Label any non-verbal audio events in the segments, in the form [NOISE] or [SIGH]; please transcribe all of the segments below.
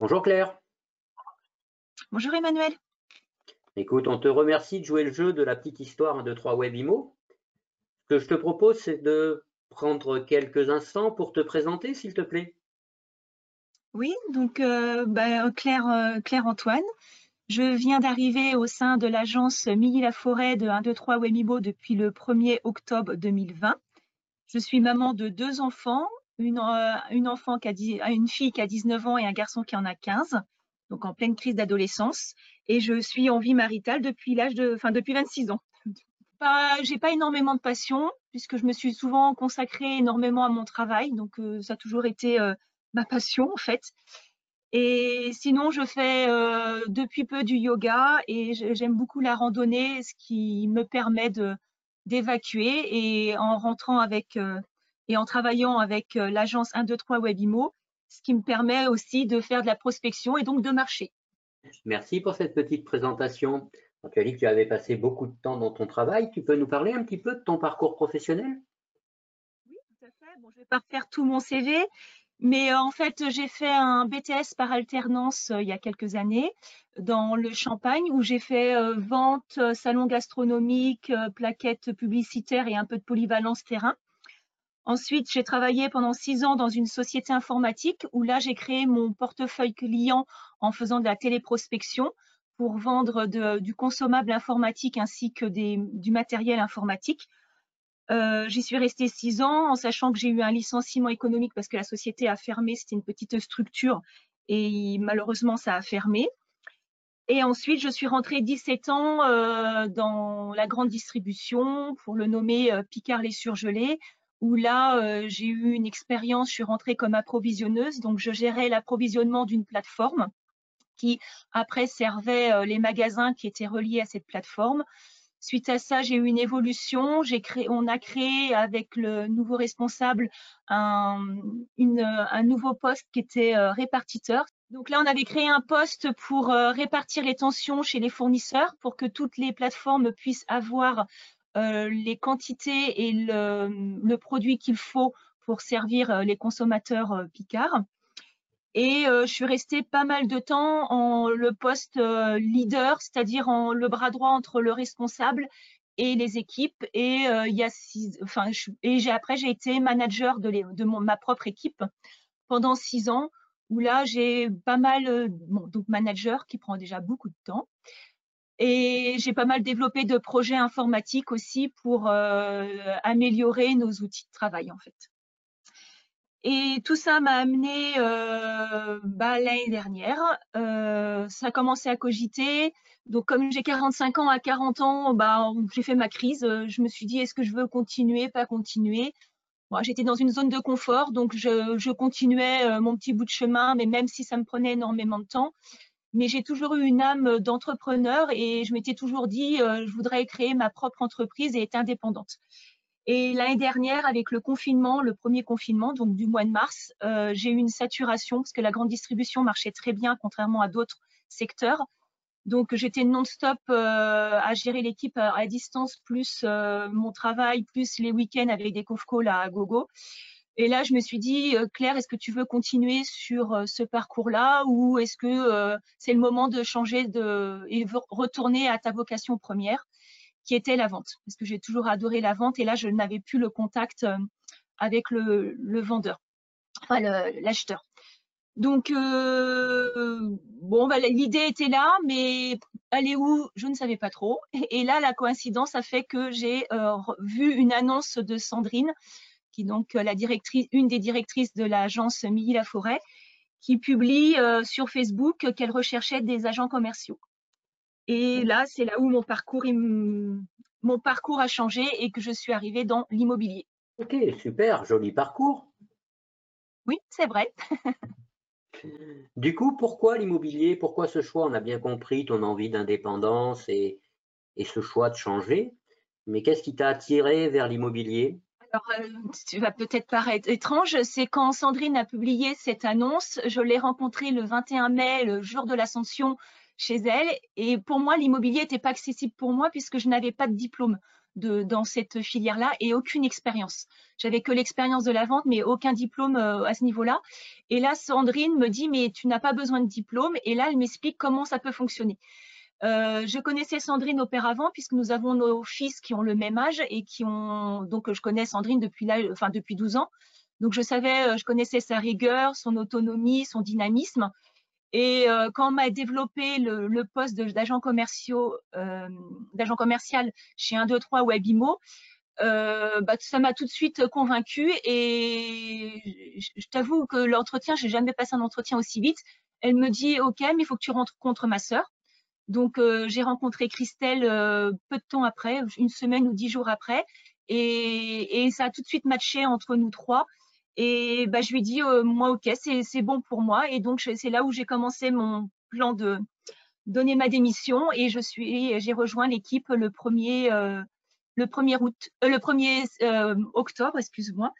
Bonjour Claire. Bonjour Emmanuel. Écoute, on te remercie de jouer le jeu de la petite histoire 1, 2, 3 WebImo. Ce que je te propose, c'est de prendre quelques instants pour te présenter, s'il te plaît. Oui, donc euh, bah, Claire, euh, Claire Antoine. Je viens d'arriver au sein de l'agence Milly-la-Forêt de 1, 2, 3 WebImo depuis le 1er octobre 2020. Je suis maman de deux enfants, une, euh, une, enfant qui a une fille qui a 19 ans et un garçon qui en a 15, donc en pleine crise d'adolescence. Et je suis en vie maritale depuis l'âge de, enfin depuis 26 ans. [LAUGHS] Pas, j'ai pas énormément de passion puisque je me suis souvent consacrée énormément à mon travail, donc euh, ça a toujours été euh, ma [LAUGHS] passion en fait. Et sinon, je fais euh, depuis peu du yoga et j'aime beaucoup la randonnée, ce qui me permet de d'évacuer et en rentrant avec euh, et en travaillant avec euh, l'agence 123 Webimo, ce qui me permet aussi de faire de la prospection et donc de marcher. Merci pour cette petite présentation. tu as dit que tu avais passé beaucoup de temps dans ton travail. Tu peux nous parler un petit peu de ton parcours professionnel? Oui, tout à fait. Bon, je ne vais pas refaire tout mon CV, mais euh, en fait, j'ai fait un BTS par alternance il y a quelques années dans le Champagne où j'ai fait vente, salon gastronomique, plaquettes publicitaires et un peu de polyvalence terrain. Ensuite, j'ai travaillé pendant six ans dans une société informatique où là, j'ai créé mon portefeuille client en faisant de la téléprospection pour vendre du consommable informatique ainsi que du matériel informatique. Euh, j'y suis restée six ans en sachant que j'ai eu un licenciement économique parce que la société a fermé. C'était une petite structure et malheureusement, ça a fermé. Et ensuite, je suis rentrée 17 ans euh, dans la grande distribution pour le nommer euh, Picard les surgelés, où là, euh, j'ai eu une expérience, je suis rentrée comme approvisionneuse, donc je gérais l'approvisionnement d'une plateforme qui après servait euh, les magasins qui étaient reliés à cette plateforme. Suite à ça, j'ai eu une évolution. On a créé avec le nouveau responsable un, nouveau poste qui était euh, répartiteur. Donc là, on avait créé un poste pour répartir les tensions chez les fournisseurs pour que toutes les plateformes puissent avoir les quantités et le, produit qu'il faut pour servir euh, les consommateurs euh, Picard. Et je suis restée pas mal de temps en le poste leader, c'est-à-dire en le bras droit entre le responsable et les équipes. Et y a six, enfin, et après j'ai été manager de, ma propre équipe pendant six ans, où là j'ai pas mal, bon, donc manager qui prend déjà beaucoup de temps. Et j'ai pas mal développé de projets informatiques aussi pour euh, améliorer nos outils de travail en fait. Et tout ça m'a amené euh, bah, l'année dernière. Euh, ça a commencé à cogiter. Donc comme j'ai 45 ans, à 40 ans, bah, j'ai fait ma crise. Je me suis dit, est-ce que je veux continuer, pas continuer? J'étais dans une zone de confort, donc je continuais mon petit bout de chemin, mais même si ça me prenait énormément de temps mais j'ai toujours eu une âme d'entrepreneur et je m'étais toujours dit, euh, je voudrais créer ma propre entreprise et être indépendante. Et l'année dernière, avec le confinement, le premier confinement, donc du mois de mars, euh, j'ai eu une saturation parce que la grande distribution marchait très bien, contrairement à d'autres secteurs. Donc j'étais non-stop euh, à gérer l'équipe à, distance, plus mon travail, plus les week-ends avec des conf calls à gogo. Et là, je me suis dit, euh, Claire, est-ce que tu veux continuer sur euh, ce parcours-là ou est-ce que euh, c'est le moment de changer de, et retourner à ta vocation première, qui était la vente? Parce que j'ai toujours adoré la vente et là, je n'avais plus le contact avec le, vendeur, enfin l'acheteur. Donc, bon, bah, l'idée était là, mais aller où, je ne savais pas trop. Et, là, la coïncidence a fait que j'ai vu une annonce de Sandrine qui est donc euh, la directrice, une des directrices de l'agence Milly La Forêt, qui publie euh, sur Facebook qu'elle recherchait des agents commerciaux. Et là, c'est là où mon parcours, mon parcours a changé et que je suis arrivée dans l'immobilier. Ok, super, joli parcours. Oui, c'est vrai. [LAUGHS] du coup, pourquoi l'immobilier? Pourquoi ce choix? On a bien compris ton envie d'indépendance et, et ce choix de changer. Mais qu'est-ce qui t'a attiré vers l'immobilier? Alors, euh, tu vas peut-être paraître étrange, c'est quand Sandrine a publié cette annonce, je l'ai rencontrée le 21 mai, le jour de l'ascension chez elle. Et pour moi, l'immobilier n'était pas accessible pour moi puisque je n'avais pas de diplôme. dans cette filière-là et aucune expérience. J'avais que l'expérience de la vente, mais aucun diplôme euh, à ce niveau-là. Et là, Sandrine me dit, mais tu n'as pas besoin de diplôme. Et là, elle m'explique comment ça peut fonctionner. Euh, je connaissais Sandrine auparavant puisque nous avons nos fils qui ont le même âge et qui ont donc je connais Sandrine depuis là, enfin depuis 12 ans. Donc je savais, euh, je connaissais sa rigueur, son autonomie, son dynamisme. Et euh, quand on m'a développé le, poste d'agent commerciaux, euh, d'agent commercial chez 1, 2, 3 Webimo, euh, bah, ça m'a tout de suite convaincue et je, t'avoue que l'entretien, j'ai jamais passé un entretien aussi vite. Elle me dit OK, mais il faut que tu rentres contre ma sœur. Donc j'ai rencontré Christelle peu de temps après, une semaine ou dix jours après, et, et ça a tout de suite matché entre nous trois. Et bah, je lui ai dit, euh, moi, OK, c'est bon pour moi. Et donc, c'est là où j'ai commencé mon plan de donner ma démission et je suis, j'ai rejoint l'équipe le 1er, euh, le 1er août, euh, le 1er octobre, excuse-moi,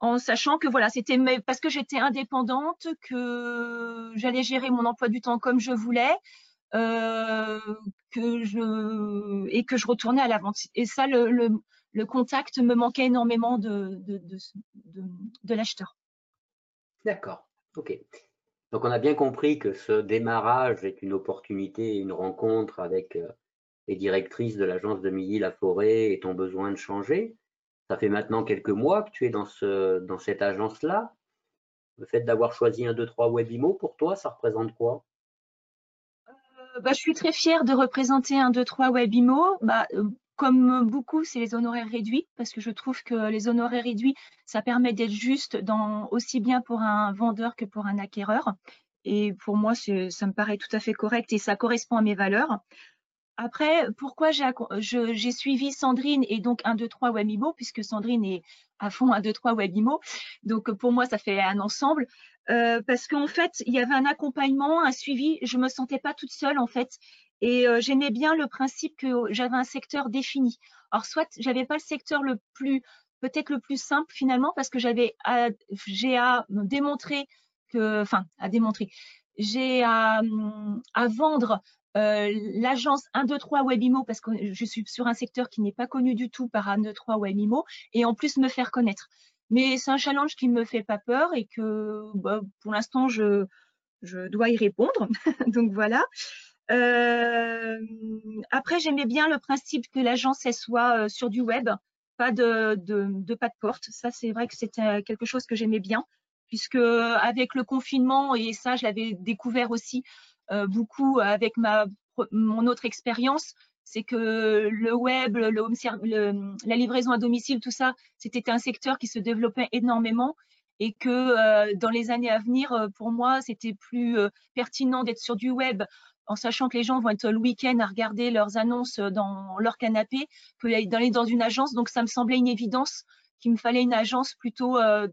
en sachant que voilà, c'était parce que j'étais indépendante, que j'allais gérer mon emploi du temps comme je voulais. Que je et que je retournais à la vente. Et ça, le, le, contact me manquait énormément de, de, l'acheteur. D'accord, ok. Donc on a bien compris que ce démarrage est une opportunité, une rencontre avec euh, les directrices de l'agence de Milly-la-Forêt et ton besoin de changer. Ça fait maintenant quelques mois que tu es dans, ce, dans cette agence-là. Le fait d'avoir choisi un, deux, trois Webimo, pour toi, ça représente quoi? euh, bah, je suis très fière de représenter un, deux, trois Webimo. Bah, euh, comme beaucoup, c'est les honoraires réduits, parce que je trouve que les honoraires réduits, ça permet d'être juste dans, aussi bien pour un vendeur que pour un acquéreur. Et pour moi, ça me paraît tout à fait correct et ça correspond à mes valeurs. Après, pourquoi j'ai suivi Sandrine et donc 1, 2, 3 Webimo, puisque Sandrine est à fond 1, 2, 3 Webimo. Donc, pour moi, ça fait un ensemble. Euh, parce qu'en fait, il y avait un accompagnement, un suivi. Je me sentais pas toute seule, en fait. Et euh, j'aimais bien le principe que j'avais un secteur défini. Alors, soit j'avais pas le secteur le plus, peut-être le plus simple finalement, parce que j'avais, j'ai à démontrer que, enfin, à démontrer, j'ai à, à, vendre euh, l'agence 1, 2, 3 Webimo parce que je suis sur un secteur qui n'est pas connu du tout par 1, 2, 3 Webimo et en plus me faire connaître. Mais c'est un challenge qui ne me fait pas peur et que bah, pour l'instant, je, dois y répondre. [LAUGHS] Donc voilà. Euh, après, j'aimais bien le principe que l'agence soit euh, sur du web, pas de, pas de porte. Ça, c'est vrai que c'était quelque chose que j'aimais bien, puisque avec le confinement, et ça, je l'avais découvert aussi euh, beaucoup avec mon autre expérience, c'est que le web, la livraison à domicile, tout ça, c'était un secteur qui se développait énormément et que dans les années à venir, pour moi, c'était plus pertinent d'être sur du web en sachant que les gens vont être le week-end à regarder leurs annonces dans leur canapé, que d'aller dans une agence. Donc, ça me semblait une évidence qu'il me fallait une agence plutôt euh,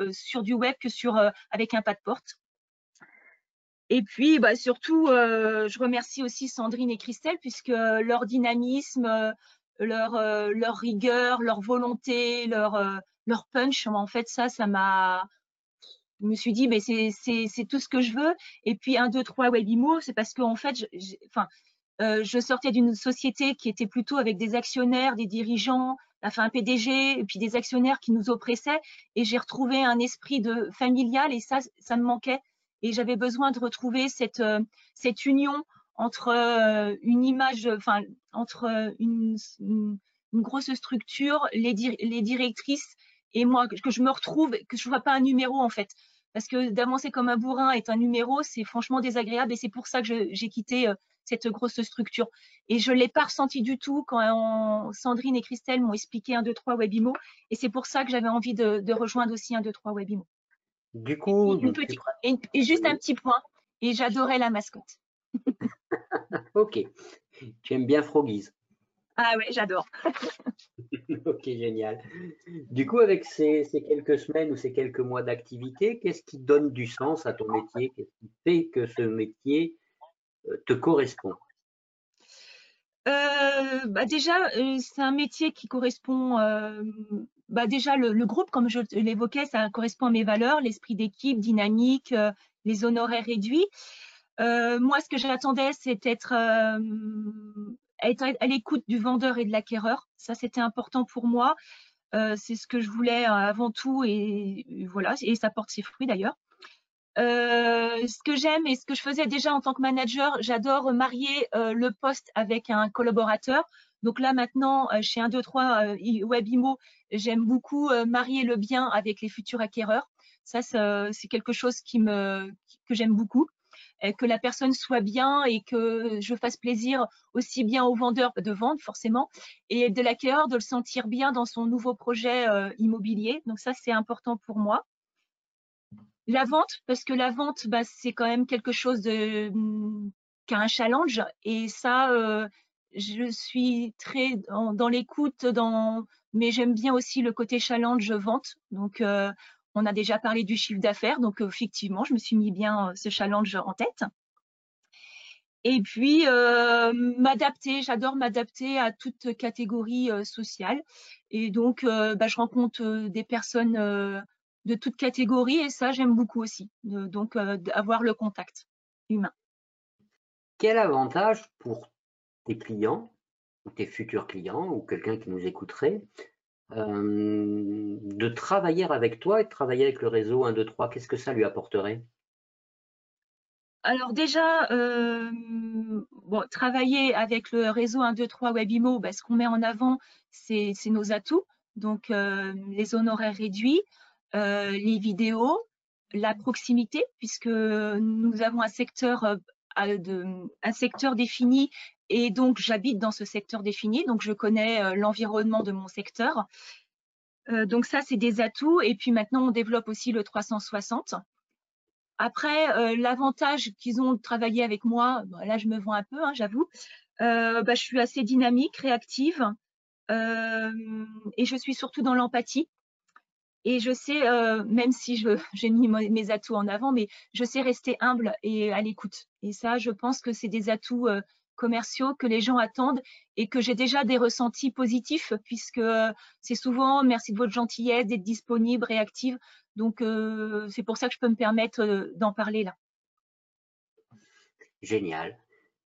euh, sur du web que euh, avec un pas de porte. Et puis, bah, surtout, je remercie aussi Sandrine et Christelle puisque leur dynamisme, leur, leur rigueur, leur volonté, leur, leur punch, en fait, ça, ça m'a je me suis dit, mais c'est tout ce que je veux. Et puis, un, deux, trois Webimo, c'est parce qu'en fait, je, enfin, euh, je sortais d'une société qui était plutôt avec des actionnaires, des dirigeants, enfin un PDG, et puis des actionnaires qui nous oppressaient. Et j'ai retrouvé un esprit de familial et ça, ça me manquait. Et j'avais besoin de retrouver cette, euh, cette union entre euh, une image, enfin, entre une, une, grosse structure, les, directrices et moi, que je me retrouve, que je ne sois pas un numéro en fait. Parce que d'avancer comme un bourrin est un numéro, c'est franchement désagréable et c'est pour ça que j'ai quitté euh, cette grosse structure. Et je ne l'ai pas ressenti du tout quand Sandrine et Christelle m'ont expliqué un, deux, trois Webimo. Et c'est pour ça que j'avais envie de, rejoindre aussi un, deux, trois Webimo. Du coup, et, juste un petit point. Et j'adorais la mascotte. [LAUGHS] ok. Tu aimes bien Froggies. Ah ouais, j'adore. [LAUGHS] ok, génial. Du coup, avec ces, quelques semaines ou ces quelques mois d'activité, qu'est-ce qui donne du sens à ton métier? Qu'est-ce qui fait que ce métier euh, te correspond? Euh, bah déjà, euh, c'est un métier qui correspond. Bah déjà, le, le, groupe, comme je l'évoquais, ça correspond à mes valeurs, l'esprit d'équipe, dynamique, les honoraires réduits. moi, ce que j'attendais, c'est être être à l'écoute du vendeur et de l'acquéreur. Ça, c'était important pour moi. c'est ce que je voulais avant tout et voilà, et ça porte ses fruits d'ailleurs. Ce que j'aime et ce que je faisais déjà en tant que manager, j'adore marier le poste avec un collaborateur. Donc là maintenant, chez 1, 2, 3 Webimo, j'aime beaucoup marier le bien avec les futurs acquéreurs. Ça, c'est quelque chose qui me, que j'aime beaucoup. Que la personne soit bien et que je fasse plaisir aussi bien au vendeur de vendre forcément et de l'acquéreur de le sentir bien dans son nouveau projet immobilier. Donc ça, c'est important pour moi. La vente, parce que la vente, bah, c'est quand même quelque chose mmh, qui a un challenge. Et ça, je suis très dans, l'écoute, dans, mais j'aime bien aussi le côté challenge vente. Donc, euh, on a déjà parlé du chiffre d'affaires, donc effectivement, je me suis mis bien euh, ce challenge en tête. Et puis, euh, m'adapter, j'adore m'adapter à toute catégorie sociale. Et donc, bah, je rencontre des personnes de toute catégorie et ça, j'aime beaucoup aussi. donc, avoir le contact humain. Quel avantage pour tes clients, ou tes futurs clients, ou quelqu'un qui nous écouterait, euh, de travailler avec toi et de travailler avec le réseau 1, 2, 3, qu'est-ce que ça lui apporterait? Alors déjà, euh, bon, travailler avec le réseau 1, 2, 3 Webimo, ben, ce qu'on met en avant, c'est nos atouts. Donc, euh, les honoraires réduits, les vidéos, la proximité, puisque nous avons un secteur, un secteur défini et donc, j'habite dans ce secteur défini, donc je connais euh, l'environnement de mon secteur. Euh, donc ça, c'est des atouts. Et puis maintenant, on développe aussi le 360. Après, euh, l'avantage qu'ils ont de travailler avec moi, là, je me vois un peu, hein, j'avoue. Bah, je suis assez dynamique, réactive. et je suis surtout dans l'empathie. Et je sais, même si [LAUGHS] j'ai mis mes atouts en avant, mais je sais rester humble et à l'écoute. Et ça, je pense que c'est des atouts commerciaux que les gens attendent et que j'ai déjà des ressentis positifs puisque euh, c'est souvent merci de votre gentillesse, d'être disponible, réactive. Donc euh, c'est pour ça que je peux me permettre euh, d'en parler là. Génial.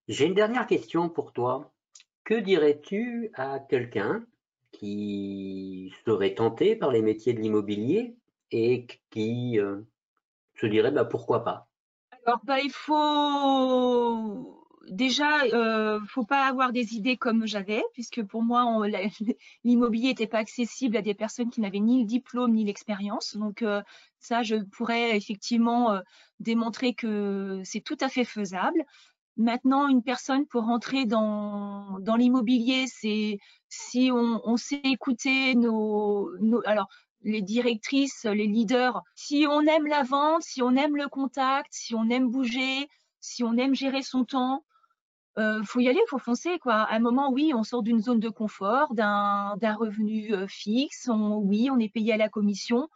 J'ai une dernière question pour toi. Que dirais-tu à quelqu'un qui serait tenté par les métiers de l'immobilier et qui se dirait bah, pourquoi pas Alors bah, il faut déjà, euh, faut pas avoir des idées comme j'avais, puisque pour moi, [LAUGHS] l'immobilier n'était pas accessible à des personnes qui n'avaient ni le diplôme ni l'expérience. Donc euh, ça, je pourrais effectivement euh, démontrer que c'est tout à fait faisable. Maintenant, une personne pour rentrer dans, dans l'immobilier, c'est si on, on, sait écouter nos, alors les directrices, les leaders, si on aime la vente, si on aime le contact, si on aime bouger, si on aime gérer son temps, euh, faut y aller, faut foncer quoi. À un moment, oui, on sort d'une zone de confort, d'un revenu euh, fixe. oui, on est payé à la commission,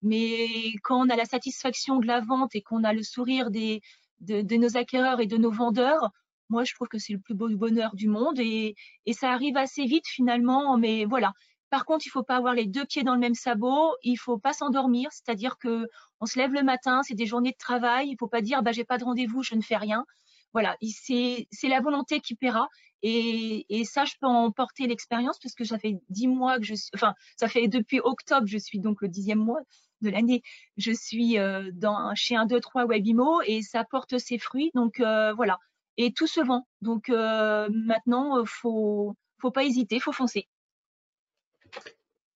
mais quand on a la satisfaction de la vente et qu'on a le sourire des, de, nos acquéreurs et de nos vendeurs, moi, je trouve que c'est le plus beau bonheur du monde et, et ça arrive assez vite finalement. Mais voilà. Par contre, il faut pas avoir les deux pieds dans le même sabot. Il faut pas s'endormir, c'est-à-dire que on se lève le matin, c'est des journées de travail. Il faut pas dire, bah, j'ai pas de rendez-vous, je ne fais rien voilà, c'est la volonté qui paiera. Et, et, ça, je peux en porter l'expérience parce que ça fait dix mois que je suis, enfin, ça fait depuis octobre, je suis donc le dixième mois de l'année, je suis euh, chez un 2, 3 Webimo et ça porte ses fruits. Donc euh, voilà. Et tout se vend. Donc euh, maintenant, faut, faut pas hésiter, faut foncer.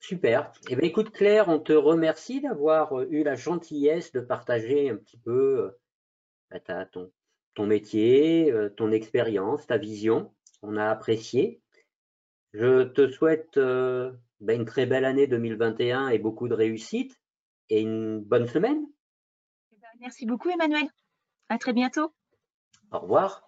Super. Eh bien, écoute Claire, on te remercie d'avoir eu la gentillesse de partager un petit peu bah, ton, métier, ton expérience, ta vision. On a apprécié. Je te souhaite ben, une très belle année 2021 et beaucoup de réussite et une bonne semaine. Eh ben, merci beaucoup Emmanuel. À très bientôt. Au revoir.